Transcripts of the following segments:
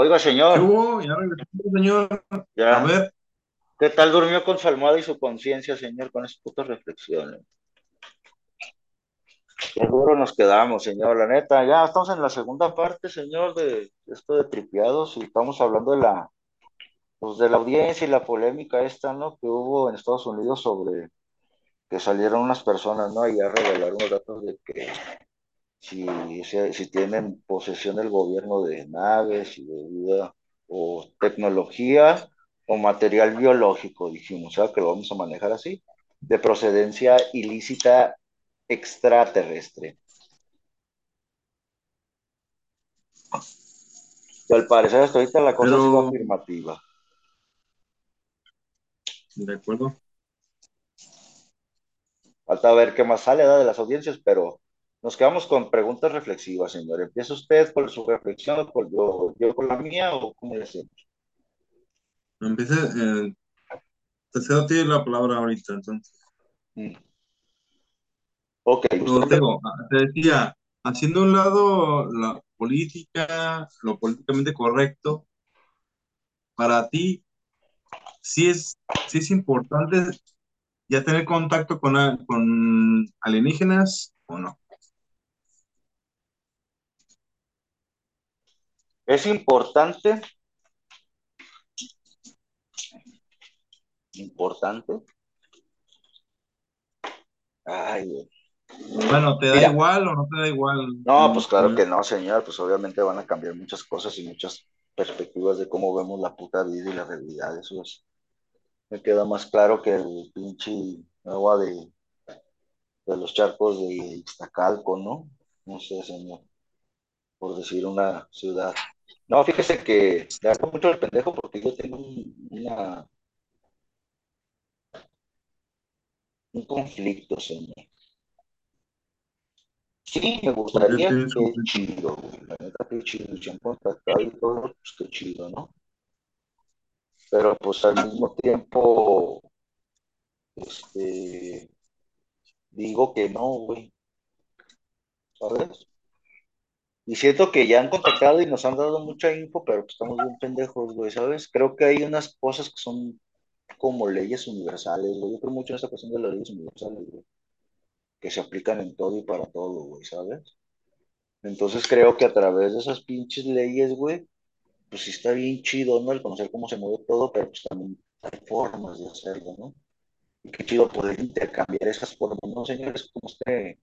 Oiga, ¿Qué señor, hubo? Ya regresó, señor. A ya, ver, ¿qué tal durmió con su almohada y su conciencia, señor, con esas putas reflexiones? Qué duro nos quedamos, señor, la neta. Ya estamos en la segunda parte, señor, de esto de tripiados y estamos hablando de la, pues, de la audiencia y la polémica esta, ¿no? Que hubo en Estados Unidos sobre que salieron unas personas, ¿no? Y a revelar unos datos de que si, si, tienen posesión del gobierno de naves y de vida o tecnología o material biológico, dijimos, ¿sabes? Que lo vamos a manejar así, de procedencia ilícita extraterrestre. Y al parecer hasta ahorita la cosa ha sido pero, afirmativa. de acuerdo. Falta ver qué más sale de las audiencias, pero nos quedamos con preguntas reflexivas, señor. ¿Empieza usted por su reflexión o por yo, yo por la mía o cómo le hacemos? Empieza, eh, te cedo a ti la palabra ahorita, entonces. Mm. Ok, usted te digo, ah, te decía, haciendo un lado la política, lo políticamente correcto, para ti, sí es, sí es importante ya tener contacto con, con alienígenas o no. Es importante, importante. Ay. Bueno, ¿te da Mira, igual o no te da igual? no, pues claro que no, señor, pues obviamente van a cambiar muchas cosas y muchas perspectivas de cómo vemos la puta vida y la realidad. Eso es, me queda más claro que el pinche agua de, de los charcos de Iztacalco, ¿no? No sé, señor, por decir una ciudad. No, fíjese que le hago mucho el pendejo porque yo tengo un, una, un conflicto, señor. Sí, me ¿Por qué gustaría, qué conflicto? chido, güey. La neta, qué chido. Si han contactado y todo, pues qué chido, ¿no? Pero pues al mismo tiempo, este, digo que no, güey, ¿sabes? Y siento que ya han contactado y nos han dado mucha info, pero pues estamos bien pendejos, güey, ¿sabes? Creo que hay unas cosas que son como leyes universales, güey. Yo creo mucho en esta cuestión de las leyes universales, güey, que se aplican en todo y para todo, güey, ¿sabes? Entonces creo que a través de esas pinches leyes, güey, pues sí está bien chido, ¿no? El conocer cómo se mueve todo, pero pues también hay formas de hacerlo, ¿no? Y qué chido poder intercambiar esas formas, ¿no, señores? Como este,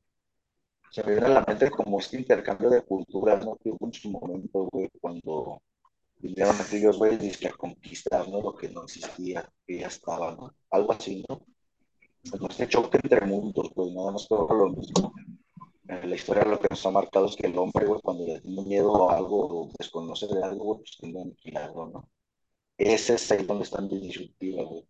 se me viene a la mente como este intercambio de culturas, ¿no? Que hubo en su güey, cuando vinieron aquellos güeyes a conquistar, ¿no? Lo que no existía, que ya estaba, ¿no? Algo así, ¿no? Este choque entre mundos, pues nada más todo lo mismo. En la historia lo que nos ha marcado es que el hombre, güey, cuando le tiene miedo a algo o desconoce de algo, güey, pues a aniquilarlo, ¿no? Ese es ahí donde están disruptivas, güey.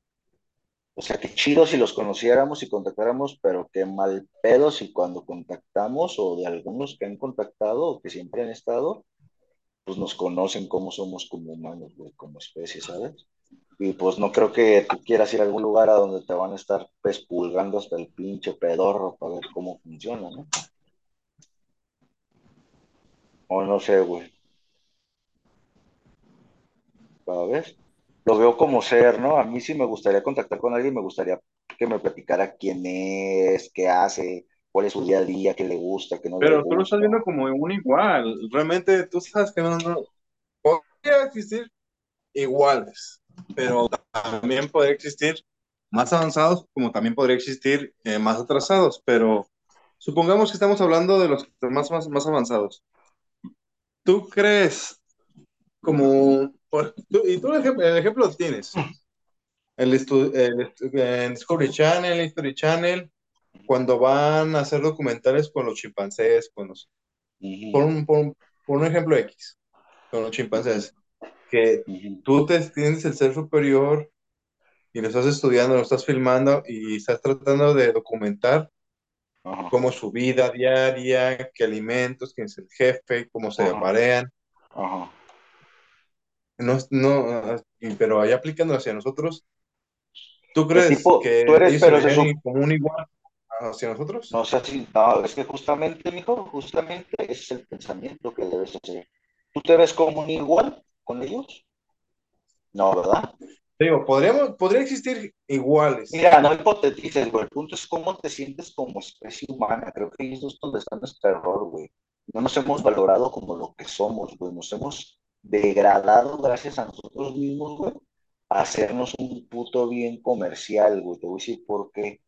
O sea, qué chido si los conociéramos y contactáramos, pero qué mal pedo si cuando contactamos o de algunos que han contactado o que siempre han estado, pues nos conocen cómo somos como humanos, güey, como especie, ¿sabes? Y pues no creo que tú quieras ir a algún lugar a donde te van a estar pespulgando hasta el pinche pedorro para ver cómo funciona, ¿no? O no sé, güey, cada vez. Lo veo como ser, ¿no? A mí sí me gustaría contactar con alguien, me gustaría que me platicara quién es, qué hace, cuál es su día a día, qué le gusta, qué no le Pero tú lo estás gusta. viendo como un igual. Realmente tú sabes que no, no. Podría existir iguales, pero también podría existir más avanzados, como también podría existir eh, más atrasados. Pero supongamos que estamos hablando de los más, más, más avanzados. ¿Tú crees como... por- tú- y tú el ejemplo, el ejemplo lo tienes. El, estu- el Discovery Channel, History Channel, cuando van a hacer documentales con los chimpancés, con los, por, Ujú, un, por, un, por un ejemplo X, con los chimpancés, que ujú, tú te, tienes el ser superior y lo estás estudiando, lo estás filmando y estás tratando de documentar cómo su vida diaria, qué alimentos, quién es el jefe, cómo se ajá, aparean. No, no, y- pero ahí aplicándolo hacia nosotros, ¿tú ¿Qué crees tipo? que Tú eres, ellos pero se i- como un igual hacia nosotros? no sé si, no, es que justamente, mijo, justamente ese es el pensamiento que debes hacer. ¿Tú te ves como un igual? con ellos? No, ¿verdad? Digo, podríamos, podría existir iguales. Mira, no hipotetices, güey. El punto es cómo te sientes como especie humana. Creo que ahí es donde está nuestro error, güey. No nos hemos valorado como lo que somos, güey. Nos hemos degradado gracias a nosotros mismos, güey, a hacernos un puto bien comercial, güey. Te voy a decir por qué.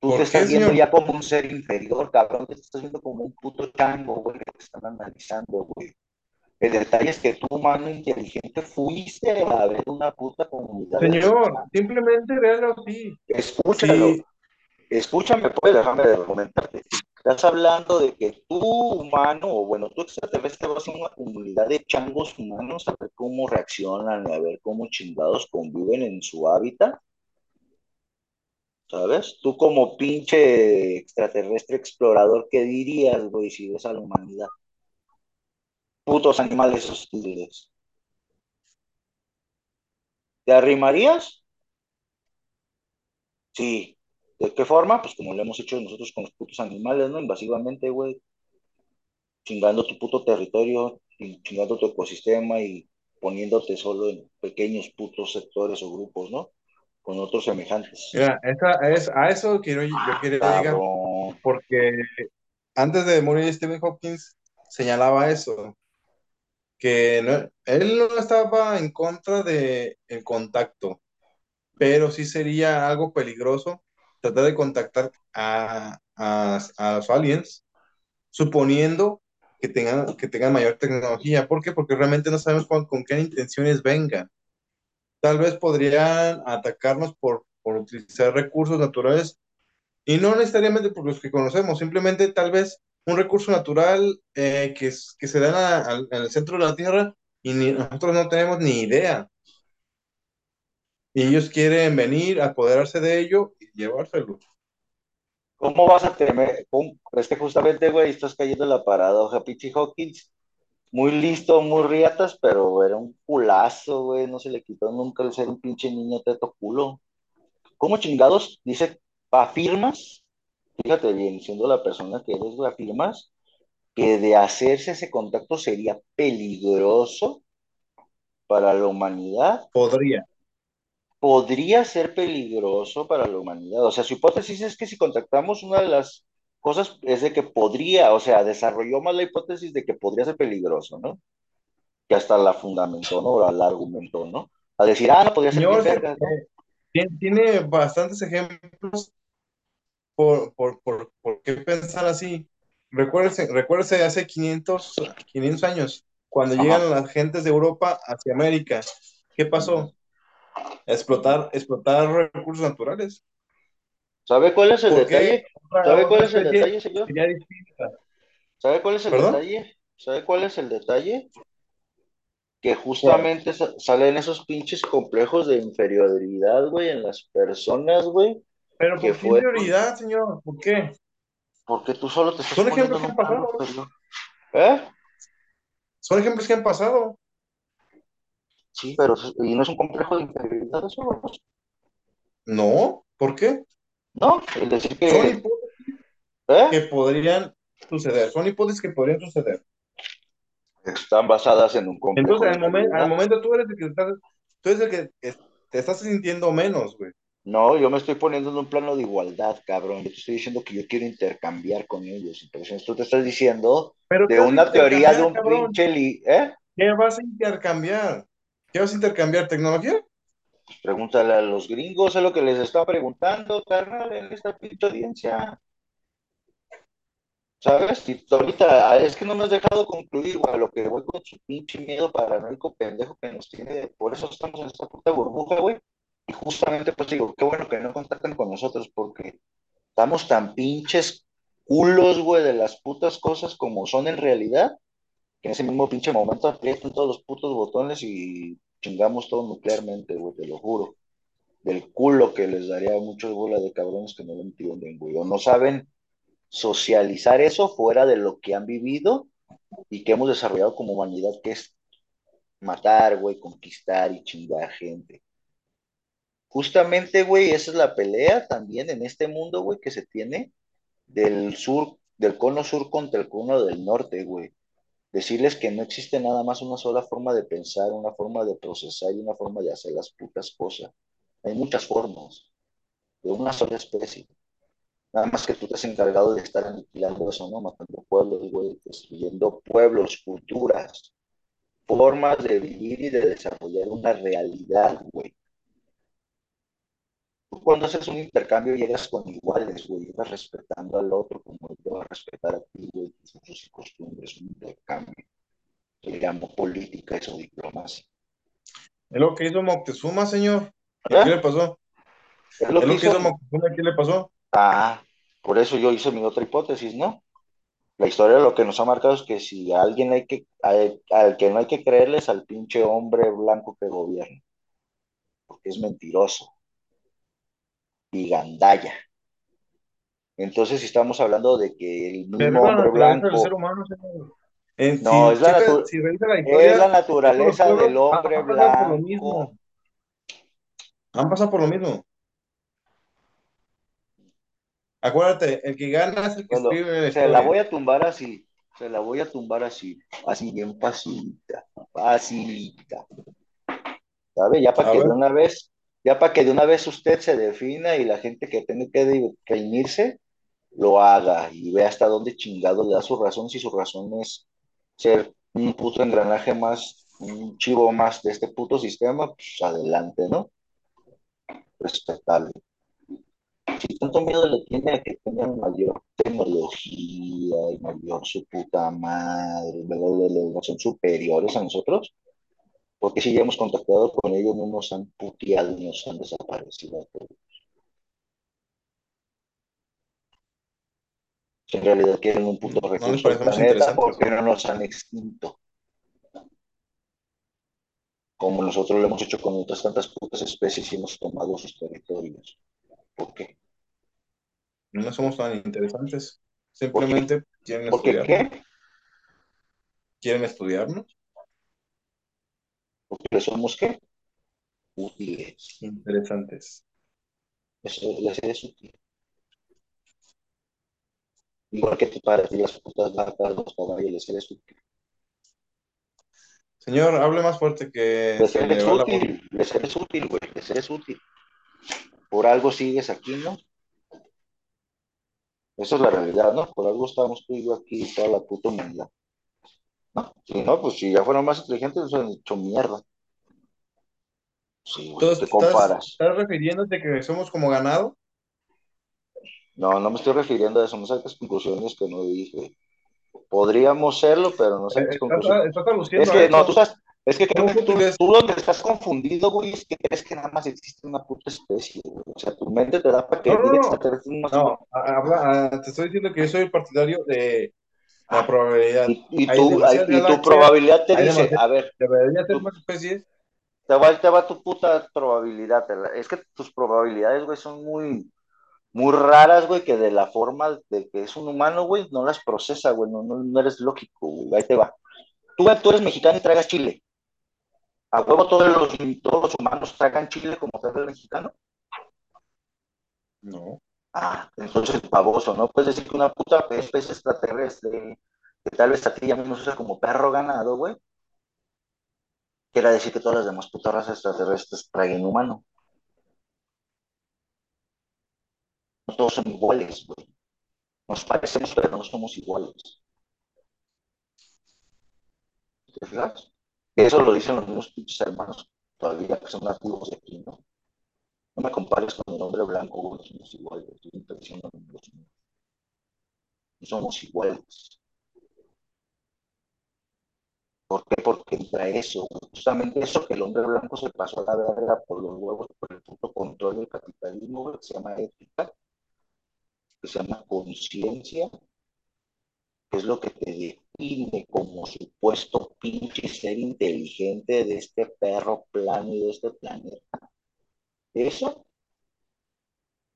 Tú ¿Por te estás viendo señor? ya como un ser inferior, cabrón. Te estás viendo como un puto chango, güey, que te están analizando, güey. El detalle es que tú, humano inteligente, fuiste a ver una puta comunidad Señor, simplemente véalo así. Escúchalo, Sí, escúchame, pues, déjame de comentarte. Estás hablando de que tú, humano, o bueno, tú extraterrestre, vas a una comunidad de changos humanos a ver cómo reaccionan, a ver cómo chingados conviven en su hábitat, ¿sabes? Tú como pinche extraterrestre explorador, ¿qué dirías, güey, si ves a la humanidad? Putos animales hostiles. ¿Te arrimarías? Sí. ¿De qué forma? Pues como lo hemos hecho nosotros con los putos animales, ¿no? Invasivamente, güey. chingando tu puto territorio chingando tu ecosistema y poniéndote solo en pequeños putos sectores o grupos, ¿no? Con otros semejantes. mira, esa es, a eso quiero, yo quería llegar, porque antes de morir Stephen Hopkins señalaba eso, que no- él no estaba en contra de el contacto, pero sí sería algo peligroso tratar de contactar a, a, los aliens, suponiendo que tengan, que tengan mayor tecnología. ¿Por qué? Porque realmente no sabemos con, qué intenciones vengan. Tal vez podrían atacarnos por, por utilizar recursos naturales y no necesariamente por los que conocemos, simplemente tal vez un recurso natural eh, que, que se da en, el centro de la Tierra y nosotros no tenemos ni idea. Y ellos quieren venir, apoderarse de ello llevárselo. ¿Cómo vas a temer? ¿Cómo? Es que justamente, güey, estás cayendo en la paradoja. Pichi Hawkins, muy listo, muy riatas, pero era un culazo, güey. No se le quitó nunca el ser un pinche niño teto culo. ¿Cómo chingados? Dice, afirmas, fíjate bien, siendo la persona que eres, güey, afirmas que de hacerse ese contacto sería peligroso para la humanidad, Podría. Podría ser peligroso para la humanidad. O sea, su hipótesis es que si contactamos una de las cosas es de que podría, o sea, desarrolló más la hipótesis de que podría ser peligroso, ¿no? Que hasta la fundamentó, ¿no? La argumentó, ¿no? A decir, ah, no, podría ser ¿no? eh, tiene, tiene bastantes ejemplos por, por, por, por qué pensar así. Recuérdese, recuérdese hace 500, 500 años, cuando Ajá. llegan las gentes de Europa hacia América, ¿qué pasó? Explotar, explotar recursos naturales. ¿Sabe cuál es el ¿Por qué detalle? ¿Sabe cuál es el detalle, señor? ¿Sabe cuál es el ¿Perdón? detalle? ¿Sabe cuál es el detalle? que ¿Cuál? justamente sa- salen esos pinches complejos de inferioridad, güey, en las personas, güey, Pero ¿por qué fue prioridad, señor? ¿Por qué? porque tú solo te estás Son ejemplos que han pasado. ¿Eh? Son ejemplos que han pasado. Sí, pero y no es un complejo de inferioridad eso? No, ¿por qué? No, el decir Son que, hipótesis ¿eh? que podrían suceder. Son hipótesis que podrían suceder. Están basadas en un complejo Entonces, al, momen- al momento tú eres el que estás, tú eres el que te estás sintiendo menos, güey. No, yo me estoy poniendo en un plano de igualdad, cabrón. Yo te estoy diciendo que yo quiero intercambiar con ellos. Entonces, tú te estás diciendo Pero ¿qué de una teoría de un cabrón? pinche li, ¿eh? ¿Qué vas a intercambiar? ¿Qué vas a intercambiar? ¿Tecnología? Pregúntale a los gringos, es lo que les está preguntando, carnal, en esta pinche audiencia. ¿Sabes? Y ahorita ah, es que no me has dejado concluir, güey, lo que voy con su pinche miedo paranoico pendejo que nos tiene. Por eso estamos en esta puta burbuja, güey. Y justamente, pues digo, qué bueno que no contactan con nosotros porque estamos tan pinches culos, güey, de las putas cosas como son en realidad, que en ese mismo pinche momento aprietan todos los putos botones y chingamos todo nuclearmente, güey, te lo juro. Del culo que les daría a muchos bola de cabrones que no lo entienden, güey. O no saben socializar eso fuera de lo que han vivido y que hemos desarrollado como humanidad, que es matar, güey, conquistar y chingar gente. Justamente, güey, esa es la pelea también en este mundo, güey, que se tiene del sur, del cono sur contra el cono del norte, güey. Decirles que no existe nada más una sola forma de pensar, una forma de procesar y una forma de hacer las putas cosas. Hay muchas formas de una sola especie. Nada más que tú te has encargado de estar aniquilando eso, ¿no? Matando pueblos, güey, destruyendo pueblos, culturas, formas de vivir y de desarrollar una realidad, güey. Tú cuando haces un intercambio llegas con iguales, güey, llegas respetando al otro como él te a respetar a ti, güey, usos y costumbres, un intercambio. Le llama política, eso diplomacia. Es lo que hizo Moctezuma, señor. ¿Y ¿Eh? ¿Qué le pasó? Es lo Es que lo que hizo hizo. Moctezuma, ¿qué le pasó? Ah, por eso yo hice mi otra hipótesis, ¿no? La historia lo que nos ha marcado es que si a alguien hay que, al, al que no hay que creerle es al pinche hombre blanco que gobierna, porque es mentiroso y gandalla. Entonces, si estamos hablando de que el mismo es la hombre naturaleza del ser blanco, humano, señor. En- no, si, es la, checa- si es naturaleza pueblos del hombre han pasado por lo blanco. mismo. Han pasado por lo mismo. Acuérdate, el que gana es el que Bueno, escribe la se la voy a tumbar así, se la voy a tumbar así, así bien facilita, facilita. ¿Sabe? Ya para A que de una vez, ya para que de una vez usted se defina y la gente que tiene que de- que unirse lo haga y vea hasta dónde chingado le da su razón, si su razón es ser un puto engranaje más, un chivo más de este puto sistema, pues adelante, ¿no? Respetable. Si tanto miedo le tiene a que tengan mayor tecnología y mayor su puta madre, bla, son superiores a nosotros, porque si ya hemos contactado con ellos, no nos han puteado y nos han desaparecido todos. En realidad quieren un puto ¿no recurso más planeta? ¿por qué no nos han extinto? Como nosotros lo hemos hecho con otras tantas putas especies y hemos tomado sus territorios. ¿Por qué? No somos tan interesantes. Simplemente quieren ¿Por estudiarnos. qué? Quieren estudiarnos. Porque somos qué? Útiles. Interesantes. Eso les es útil. Igual que para ti las putas vacas, los caballos, les eres útil. Señor, hable más fuerte que Les eres va la útil, les eres útil, güey, les eres útil. Por algo sigues aquí, ¿no? Esa es la realidad, ¿no? Por algo estamos tú y yo aquí, toda la puta humanidad. ¿No? Si no, pues si ya fueran más inteligentes, nos han hecho mierda. Sí, güey, Entonces, ¿qué ¿estás, comparas? estás refiriéndote que somos como ganado? No, no me estoy refiriendo a eso, no saques conclusiones que no dije. Podríamos serlo, pero no Eh, saques Estás, conclusiones. Es que, no, tú estás, es que creo Somos que tú, donde estás confundido, güey, es que crees que nada más existe una puta especie, güey. O sea, tu mente te da para que No, no, no. no habla- a- te estoy diciendo que yo soy partidario de la probabilidad. Y, tú, y tu probabilidad te dice, a ver, debería ser más especies. te va, te va tu puta probabilidad. la- Es que tus probabilidades, güey, son muy, muy raras, güey, que de la forma de que es un humano, güey, no las procesa, güey, no, no, no eres lógico, güey, ahí te va. Tú, tú eres mexicano y tragas chile. A huevo todos los, todos los humanos tragan chile como traga el mexicano. No. Ah, entonces baboso, ¿no? Puedes decir que una puta especie extraterrestre, que tal vez a ti ya mismo se usa como perro ganado, güey, quiere decir que todas las demás putas razas extraterrestres traigan humano. No todos son iguales, güey. Nos parecemos, pero no somos iguales. ¿Te fijas? Eso lo dicen los mismos pinches hermanos todavía que son nativos de aquí, ¿no? No me compares con el hombre blanco, güey, somos iguales. No somos iguales. ¿Por qué? Porque entra eso, justamente eso que el hombre blanco se pasó a la verga por los huevos, por el puto control del capitalismo, que se llama ética, que se llama conciencia, es lo que te define como supuesto pinche ser inteligente de este perro plano y de este planeta. Eso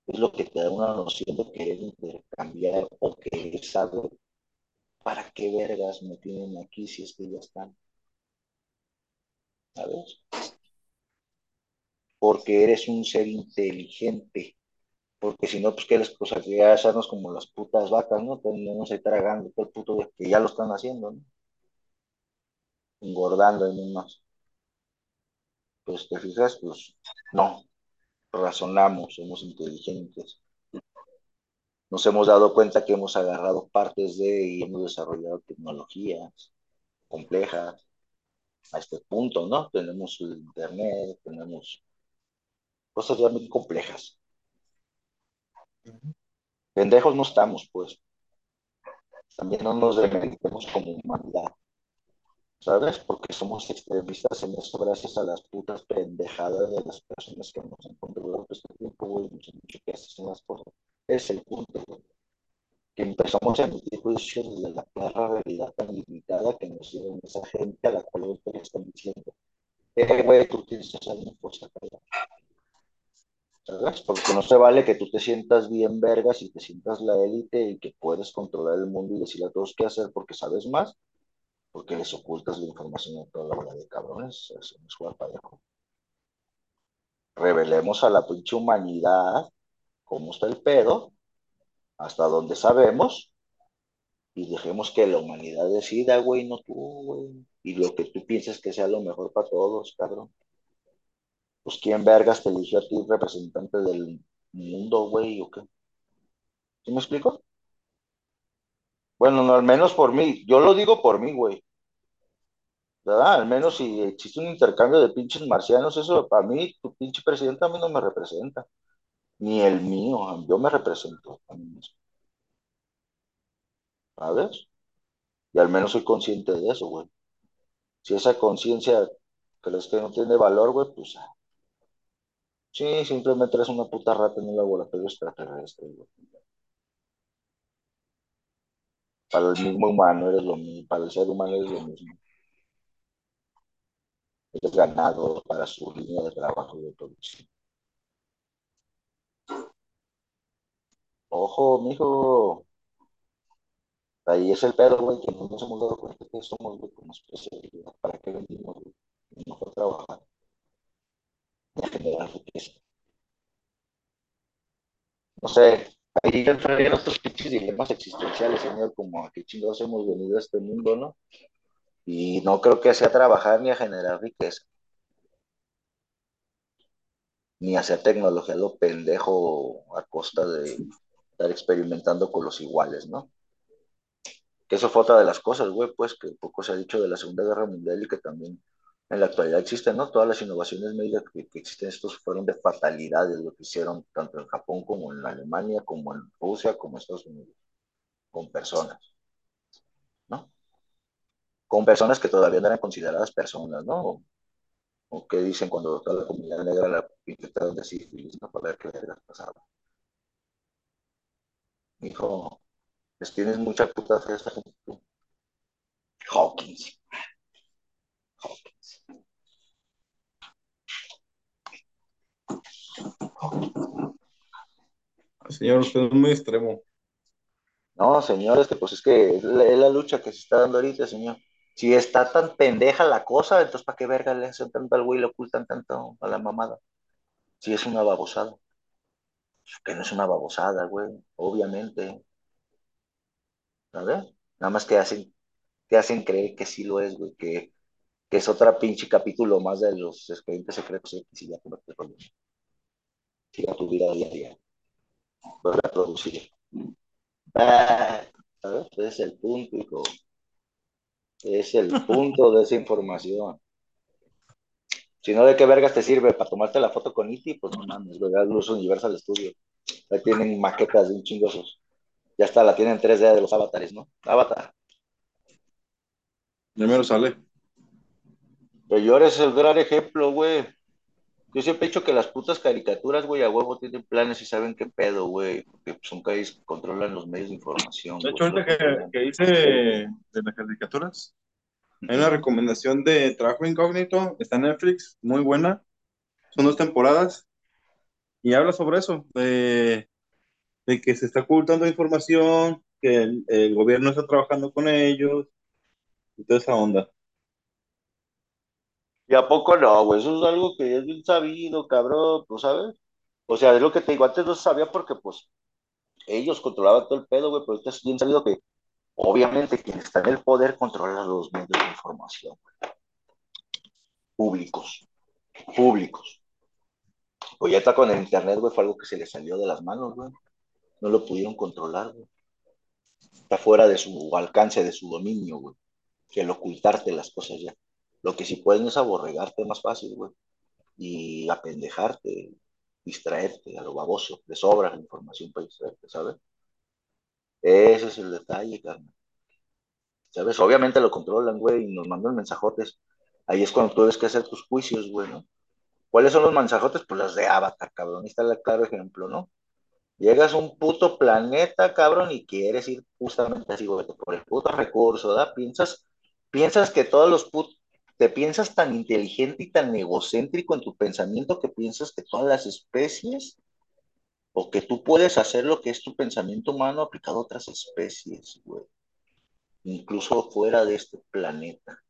es lo que te da una noción de querer intercambiar o querer saber para qué vergas me tienen aquí si es que ya están. ¿Sabes? Porque eres un ser inteligente. Porque si no, pues que les ya hacernos como las putas vacas, ¿no? Tenemos ahí tragando todo el puto de que ya lo están haciendo, ¿no? engordando en unos. Pues te fijas, pues no, razonamos, somos inteligentes. Nos hemos dado cuenta que hemos agarrado partes de y hemos desarrollado tecnologías complejas a este punto, ¿no? Tenemos el internet, tenemos cosas realmente complejas. Pendejos no estamos, pues. También no nos demeritemos como humanidad. ¿Sabes? Porque somos extremistas en esto gracias a las putas pendejadas de las personas que nos han controlado este tiempo, güey. Han dicho que hacen las cosas. Es el punto, güey. Que empezamos a emitir juicios desde la clara realidad tan limitada que nos dieron esa gente a la cual te están diciendo. Eh, güey, tú tienes una cosa, ¿sabes? Porque no se vale que tú te sientas bien vergas y te sientas la élite y que puedes controlar el mundo y decirle a todos qué hacer porque sabes más, porque les ocultas la información a toda la hora de cabrones. Eso no es jugar parejo. Revelemos a la pinche humanidad cómo está el pedo, hasta donde sabemos, y dejemos que la humanidad decida, güey, no tú, güey. Y lo que tú pienses que sea lo mejor para todos, cabrón pues quién vergas te eligió a ti representante del mundo, güey, o qué. ¿Sí me explico? Bueno, no, al menos por mí, yo lo digo por mí, güey. ¿Verdad? Al menos si existe un intercambio de pinches marcianos, eso para mí, tu pinche presidente a mí no me representa. Ni el mío, yo me represento a mí mismo. ¿Sabes? Y al menos soy consciente de eso, güey. Si esa conciencia crees que no tiene valor, güey, pues Sí, simplemente eres una puta rata en un laboratorio extraterrestre, güey. Para el mismo humano eres lo mismo, para el ser humano eres lo mismo. Eres ganado para su línea de trabajo y de producción. Ojo, mijo. Ahí es el pedo, güey, que no nos hemos dado cuenta que somos, güey, como. ¿Para qué venimos, güey? No trabajar. A generar riqueza. No sé, ahí ya entrarían otros pinches dilemas existenciales, señor, como a qué chingados hemos venido a este mundo, ¿no? Y no creo que sea trabajar ni a generar riqueza, ni hacer tecnología lo pendejo a costa de estar experimentando con los iguales, ¿no? Que eso fue otra de las cosas, güey, pues que poco se ha dicho de la Segunda Guerra Mundial y que también en la actualidad existen, ¿no? Todas las innovaciones médicas que, existen, estos fueron de fatalidades, lo que hicieron tanto en Japón como en Alemania, como en Rusia, como en Estados Unidos, con personas, ¿no? Con personas que todavía no eran consideradas personas, ¿no? O, o que dicen cuando toda la comunidad negra la infectaron de sífilis, ¿no? Para ver qué les pasaba. Dijo, pues tienes mucha puta fe esta gente. Hawkins. Señor, usted es muy extremo. No, señor, este, pues es que es la, lucha que se está dando ahorita, señor. Si está tan pendeja la cosa, entonces ¿para qué verga le hacen tanto al güey y le ocultan tanto a la mamada? Si es una babosada. Que no es una babosada, güey, obviamente. ¿Sabes? Nada más que hacen, que hacen creer que sí lo es, güey, que, que es otra pinche capítulo más de los expedientes secretos X y ya te Siga tu vida diaria. Vuelve a producir. ¿Sabes? Es el punto, hijo. Es el punto de esa información. Si no, ¿de qué vergas te sirve? ¿Para tomarte la foto con Iti? Pues no mames, ¿verdad? Luz Universal Studio. Ahí tienen maquetas de un chingosos. Ya está, la tienen 3D de los avatares, ¿no? Avatar. Primero sale. Pero yo eres el gran ejemplo, güey. Yo siempre he dicho que las putas caricaturas, güey, a huevo tienen planes y saben qué pedo, güey. Porque son países que controlan los medios de información. De hecho, ahorita que, que, hice de las caricaturas, hay una recomendación de Trabajo Incógnito, está en Netflix, muy buena. Son dos temporadas y habla sobre eso, de, de que se está ocultando información, que el, el, gobierno está trabajando con ellos y toda esa onda. ¿Y a poco no, güey? Eso es algo que es bien sabido, cabrón, ¿tú sabes? O sea, es lo que te digo, antes no se sabía porque, pues, ellos controlaban todo el pedo, güey, pero ahorita es bien sabido que, obviamente, quien está en el poder controla los medios de información, güey. públicos, públicos. Pues ya está con el internet, güey, fue algo que se le salió de las manos, güey. No lo pudieron controlar, güey. Está fuera de su alcance, de su dominio, güey. Que el ocultarte las cosas ya. Lo que sí pueden es aborregarte más fácil, güey. Y apendejarte, distraerte a lo baboso. De sobra la información para distraerte, ¿sabes? Ese es el detalle, carnal. ¿Sabes? Obviamente lo controlan, güey, y nos mandan mensajotes. Ahí es cuando tú debes que hacer tus juicios, güey, ¿no? ¿Cuáles son los mensajotes? Pues los de Avatar, cabrón. Ahí está el claro ejemplo, ¿no? Llegas a un puto planeta, cabrón, y quieres ir justamente así, güey, por el puto recurso, ¿verdad? Piensas, piensas que todos los putos, te piensas tan inteligente y tan egocéntrico en tu pensamiento que piensas que todas las especies o que tú puedes hacer lo que es tu pensamiento humano aplicado a otras especies, güey. Incluso fuera de este planeta.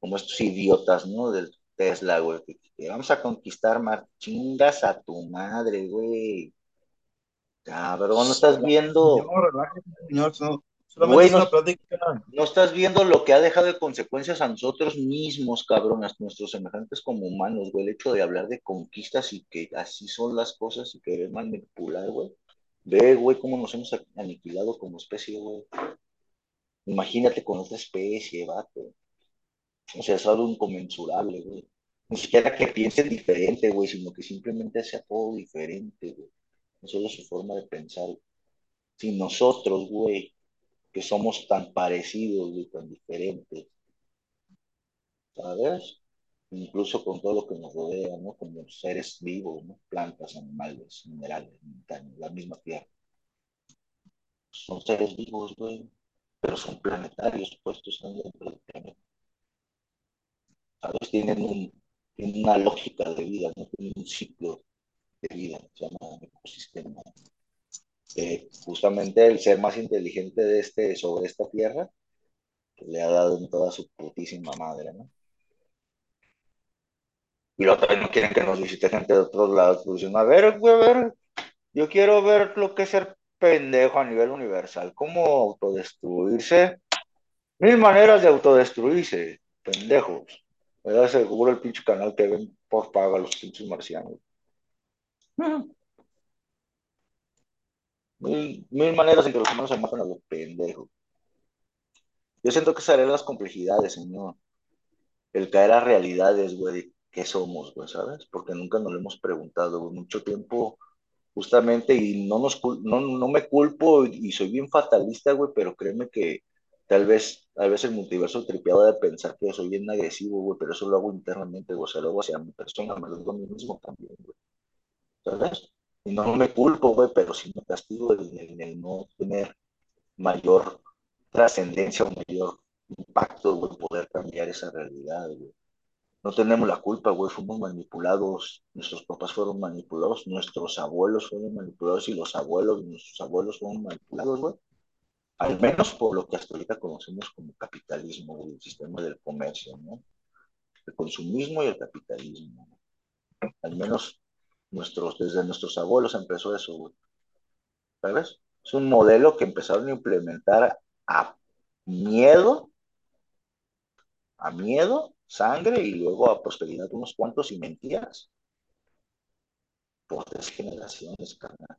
Como estos idiotas, ¿no? Del Tesla, güey. Que, vamos a conquistar más chingas a tu madre, güey. Cabrón, no estás viendo. Señor, relájese, señor. No, solamente Güey, es una plática. No estás viendo lo que ha dejado de consecuencias a nosotros mismos, cabrón, a nuestros semejantes como humanos, güey. El hecho de hablar de conquistas y que así son las cosas y querer manipular, güey. Ve, güey, cómo nos hemos aniquilado como especie, güey. Imagínate con otra especie, vato. O sea, es algo inconmensurable, güey. Ni siquiera que piensen diferente, güey, sino que simplemente sea todo diferente, güey. No solo su forma de pensar. Si nosotros, güey, que somos tan parecidos y tan diferentes, ¿sabes? Incluso con todo lo que nos rodea, ¿no? Como seres vivos, ¿no? Plantas, animales, minerales, montañas, la misma tierra. Son seres vivos, güey, pero son planetarios puestos dentro del planeta. ¿Sabes? Tienen, un, tienen una lógica de vida, ¿no? Tienen un ciclo de vida, se llama ecosistema justamente el ser más inteligente de este, sobre esta tierra, pues, le ha dado en toda su putísima madre, ¿no? Y también no quieren que nos visite gente de otros lados, pues dicen, a ver, a ver, yo quiero ver lo que es ser pendejo a nivel universal, cómo autodestruirse, mil maneras de autodestruirse, pendejos. ¿Verdad? Seguro el pinche canal que ven por paga los pinches marcianos. Mil, maneras en que los humanos se matan a los pendejos. Yo siento que serán las complejidades, señor. El caer a realidades, güey, qué somos, güey, ¿sabes? Porque nunca nos lo hemos preguntado, Mucho tiempo, justamente, y no, nos, no, no me culpo y, soy bien fatalista, güey, pero créeme que tal vez, tal vez el multiverso tripeado de pensar que soy bien agresivo, güey, pero eso lo hago internamente, güey, o sea, lo hago hacia mi persona, me lo digo a mí mismo también, güey. ¿Sabes? Y no me culpo, güey, pero sí me castigo en el, no tener mayor trascendencia o mayor impacto, güey, poder cambiar esa realidad, güey. No tenemos la culpa, güey, fuimos manipulados, nuestros papás fueron manipulados, nuestros abuelos fueron manipulados y los abuelos, nuestros abuelos fueron manipulados, güey. Al menos por lo que hasta ahorita conocemos como capitalismo, güey, el sistema del comercio, ¿no? El consumismo y el capitalismo. Al menos nuestros, desde nuestros abuelos empezó eso, güey. ¿Sabes? Es un modelo que empezaron a implementar a miedo, a miedo, sangre y luego a prosperidad unos cuantos y mentiras. Por tres generaciones, carnal.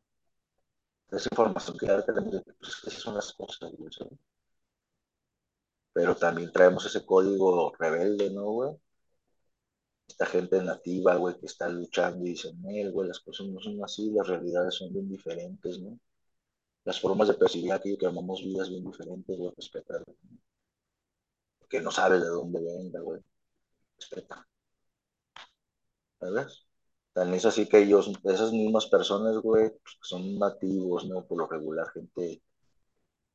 Esa información que ya tenemos, pues esas son las cosas, güey. Pero también traemos ese código rebelde, ¿no, güey? Esta gente nativa, güey, que está luchando y dicen, güey, las cosas no son así, las realidades son bien diferentes, ¿no? Las formas de percibir aquello que llamamos vidas bien diferentes, güey, respeta. Que no sabe de dónde venga, güey. Respeta. ¿Sabes? También es así que ellos, esas mismas personas, güey, pues, son nativos, ¿no? Por lo regular, gente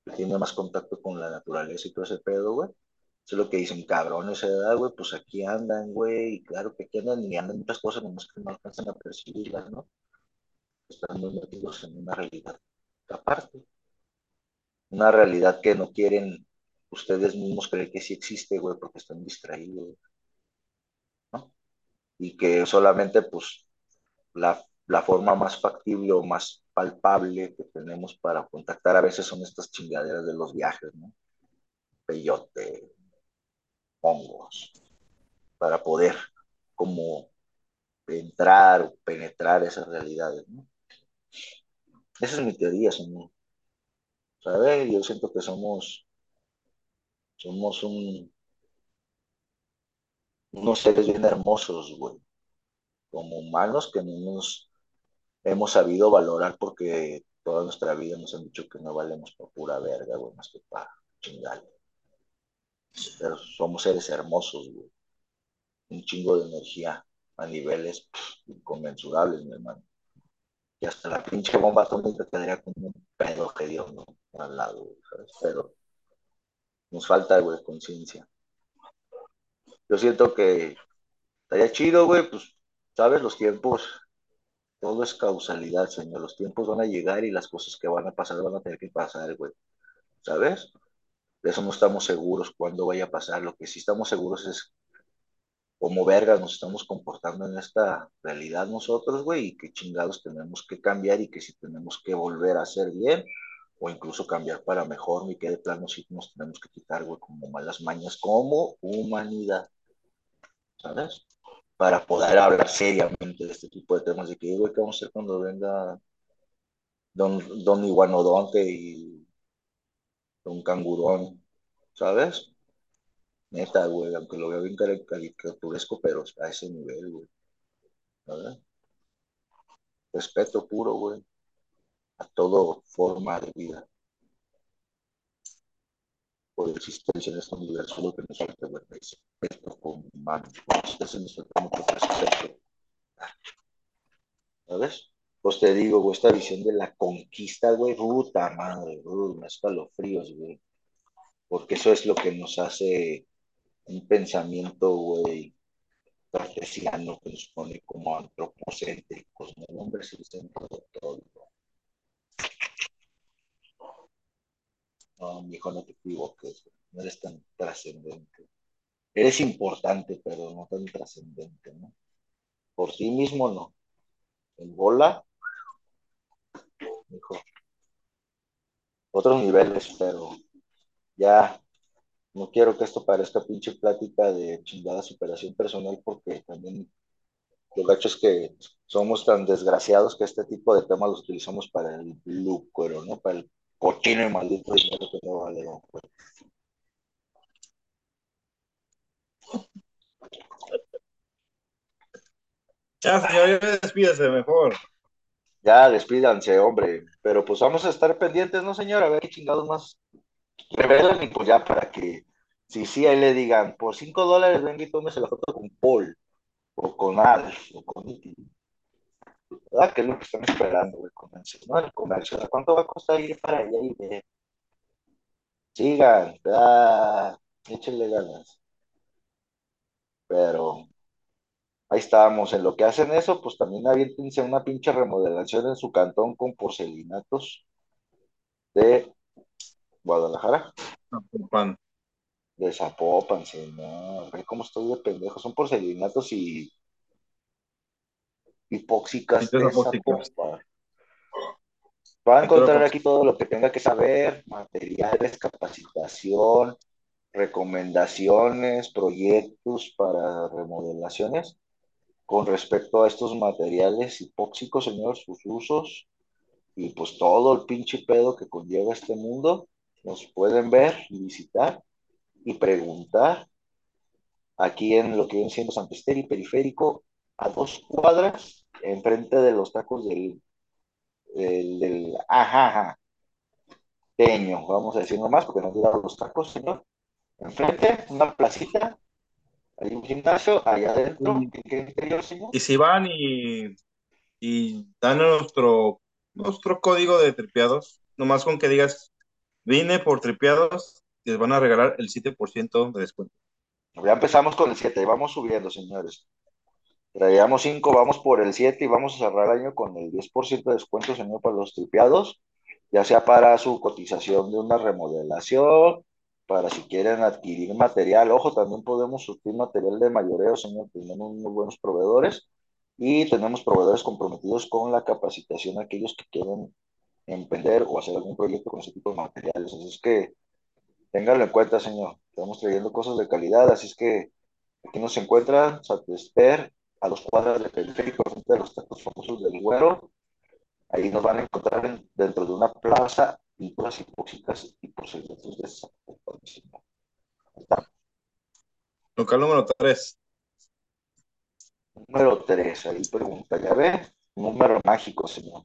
que tiene más contacto con la naturaleza y todo ese pedo, güey es lo que dicen, cabrones de edad, güey, pues aquí andan, güey, y claro que aquí andan y andan muchas cosas, nomás que no alcanzan a percibirlas, ¿no? Están metidos en una realidad aparte. Una realidad que no quieren ustedes mismos creer que sí existe, güey, porque están distraídos, ¿no? Y que solamente, pues, la, la forma más factible o más palpable que tenemos para contactar a veces son estas chingaderas de los viajes, ¿no? Peyote, hongos, para poder como entrar o penetrar esas realidades, ¿no? Esa es mi teoría, señor. ¿Sabes? Yo siento que somos, somos un, unos seres bien hermosos, güey, como humanos que no nos hemos sabido valorar porque toda nuestra vida nos han dicho que no valemos por pura verga, güey, más que para chingar. Pero somos seres hermosos, güey. Un chingo de energía a niveles inconmensurables, mi hermano. Y hasta la pinche bomba atómica quedaría como un pedo que Dios no al lado, güey, ¿sabes? Pero nos falta, güey, conciencia. Yo siento que estaría chido, güey, pues, ¿sabes? Los tiempos, todo es causalidad, señor. Los tiempos van a llegar y las cosas que van a pasar van a tener que pasar, güey. ¿Sabes? De eso no estamos seguros cuándo vaya a pasar. Lo que sí estamos seguros es cómo vergas nos estamos comportando en esta realidad nosotros, güey, y qué chingados tenemos que cambiar y que si tenemos que volver a hacer bien o incluso cambiar para mejor, y que de plano sí nos tenemos que quitar, güey, como malas mañas como humanidad. ¿sabes? Para poder hablar seriamente de este tipo de temas, de que, güey, ¿qué vamos a hacer cuando venga Don, don Iguanodonte y Don Cangurón, ¿sabes? Neta, güey, aunque lo veo bien caricaturesco, pero a ese nivel, güey, ¿sabes? Respeto puro, güey, a toda forma de vida por existencia en este universo, lo que nos falta ver respeto con humanos, respeto. ¿Sabes? Pues te digo, güey, esta visión de la conquista, güey, puta madre, güey, me escalofríos, güey. Porque eso es lo que nos hace un pensamiento, güey, cartesiano que nos pone como antropocéntricos, ¿no? El hombre es el centro de todo. No, mi hijo, no te equivoques, no eres tan trascendente. Eres importante, pero no tan trascendente, ¿no? Por sí mismo no. El bola, hijo, otros niveles, pero ya no quiero que esto parezca pinche plática de chingada superación personal, porque también lo gacho es que somos tan desgraciados que este tipo de temas los utilizamos para el lucro, ¿no? Para el cochino y maldito dinero que no vale. ¿no? Ya, señor, ya despídase mejor. Ya, despídanse, hombre. Pero pues vamos a estar pendientes, ¿no, señor? A ver qué chingados más revelan y pues ya para que, si sí, ahí le digan, por cinco dólares venga y tómese la foto con Paul, o con Alf, o con Iti. ¿Verdad? Que es lo que están esperando, güey, comercio, ¿no? El comercio. ¿Cuánto va a costar ir para allá y ver? Sigan, ah, échenle ganas. Pero ahí estábamos. En lo que hacen eso, pues también aviéntense una pinche remodelación en su cantón con porcelinatos de Guadalajara. Zapopan. De Zapopan, señor. Ve cómo estoy de pendejo. Son porcelinatos y hipóxicas de. Zapopan. Va a encontrar aquí todo lo que tenga que saber, materiales, capacitación, recomendaciones, proyectos para remodelaciones con respecto a estos materiales hipóxicos, señor, sus usos y pues todo el pinche pedo que conlleva este mundo, nos pueden ver y visitar y preguntar aquí en lo que viene siendo San Esteri Periférico, a dos cuadras, enfrente de los tacos del, del, del ajá, teño, vamos a decir nomás, porque no dieron los tacos, señor. Enfrente, una placita, hay un gimnasio, allá adentro, Y- ¿qué, qué interior, señor? Y si van y, y dan nuestro, nuestro código de tripeados, nomás con que digas, vine por tripeados, les van a regalar el 7% de descuento. Ya empezamos con el 7, vamos subiendo, señores. Traíamos 5, vamos por el 7 y vamos a cerrar el año con el 10% de descuento, señor, para los tripeados, ya sea para su cotización de una remodelación, para si quieren adquirir material. Ojo, también podemos surtir material de mayoreo, señor, tenemos muy buenos proveedores y tenemos proveedores comprometidos con la capacitación a aquellos que quieren emprender o hacer algún proyecto con ese tipo de materiales. Así es que ténganlo en cuenta, señor. Estamos trayendo cosas de calidad, así es que Aquí nos encuentra a dos cuadras del periférico, frente de los tacos famosos del Güero. Ahí nos van a encontrar dentro de una plaza pinturas hipóxicas y procedimientos de Local número 3. Número 3, ahí pregunta, ya ve, número mágico, señor.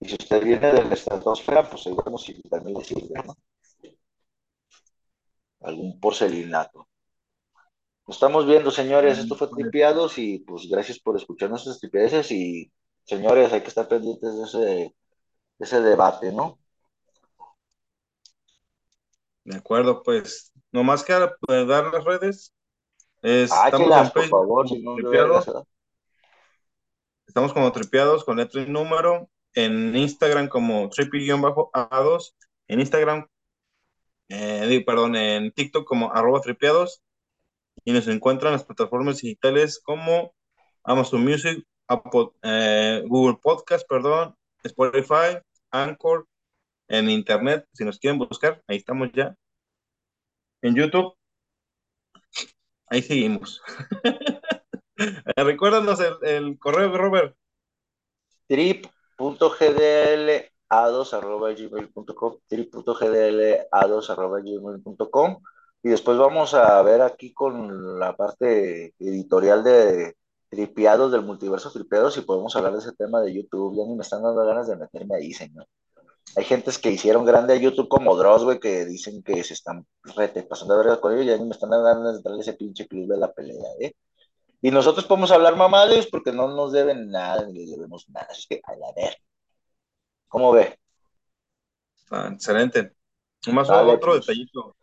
Y si usted viene de la estratosfera, pues seguro si también le sirve, ¿no? Algún porcelinato. Nos estamos viendo, señores. Esto fue Tripiados y pues gracias por escuchar nuestras tripiadeces y señores, hay que estar pendientes de ese, de ese debate, ¿no? De acuerdo, pues, nomás que pues, dar las redes. Ah, estamos en Facebook, por favor, si no. Estamos como tripiados con letra y número. En Instagram como tripi-a2. En Instagram, eh, perdón, en TikTok como arroba tripiados. Y nos encuentran en las plataformas digitales como Amazon Music, eh, Google Podcast, perdón, Spotify, Anchor, en Internet, si nos quieren buscar, ahí estamos ya. En YouTube, ahí seguimos. Recuérdanos el, el correo, Robert. trip.gdla2.gmail.com trip.gdla2.gmail.com y después vamos a ver aquí con la parte editorial de tripiados del multiverso tripiados si podemos hablar de ese tema de YouTube. Ya ni me están dando ganas de meterme ahí, señor. Hay gentes que hicieron grande a YouTube como Dross, güey, que dicen que se están rete, pasando de verdad con ellos, ya ni me están dando de darle ese pinche club de la pelea, ¿eh? Y nosotros podemos hablar mamadas porque no nos deben nada, ni les debemos nada. Es que, a la ver. ¿Cómo ve? Ah, excelente. Más otro pues. detallito.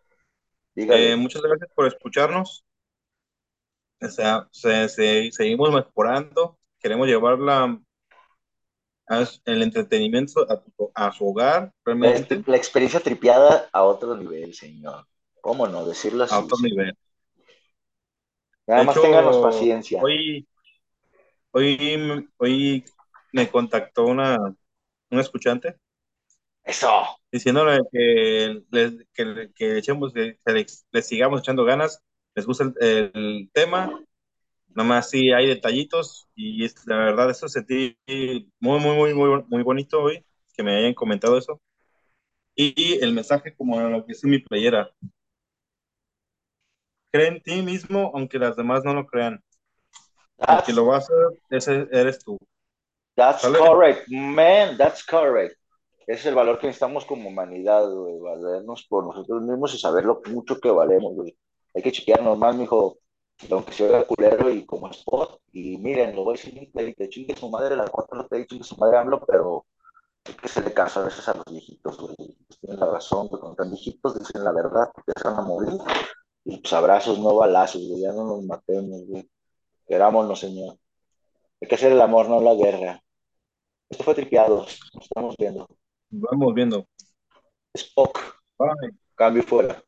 Eh, muchas gracias por escucharnos. O sea, seguimos mejorando. Queremos llevarla el entretenimiento a, su hogar, realmente. La, experiencia tripiada a otro nivel, señor. ¿Cómo no decirlo así? A otro nivel. Nada más tenganos paciencia. Hoy, hoy, hoy me contactó una, una escuchante. Eso. Diciéndole que, que, que, echemos, que le, sigamos echando ganas, les gusta el, tema, nomás sí hay detallitos y es, la verdad eso sentí muy, muy, muy, muy, muy bonito hoy que me hayan comentado eso. Y el mensaje como lo que es mi playera, cree en ti mismo, aunque las demás no lo crean. El que lo va a hacer, ese eres tú. That's correct, man, that's correct. Ese es el valor que necesitamos como humanidad, güey, valernos por nosotros mismos y saber lo mucho que valemos, güey. Hay que chequearnos más, mijo, aunque se oiga culero y como spot. Y miren, lo voy a decir, te chingue su madre, la cuatro no te chingue su madre AMLO, pero hay que se le caso a veces a los viejitos, güey. Tienen la razón, cuando están viejitos dicen la verdad, porque se van a morir. Y pues abrazos, no balazos, güey, ya no nos matemos, güey. Querámonos, señor. Hay que hacer el amor, no la guerra. Esto fue tripeado, nos estamos viendo. Vamos viendo. Spock. Bye. Cambio fuera.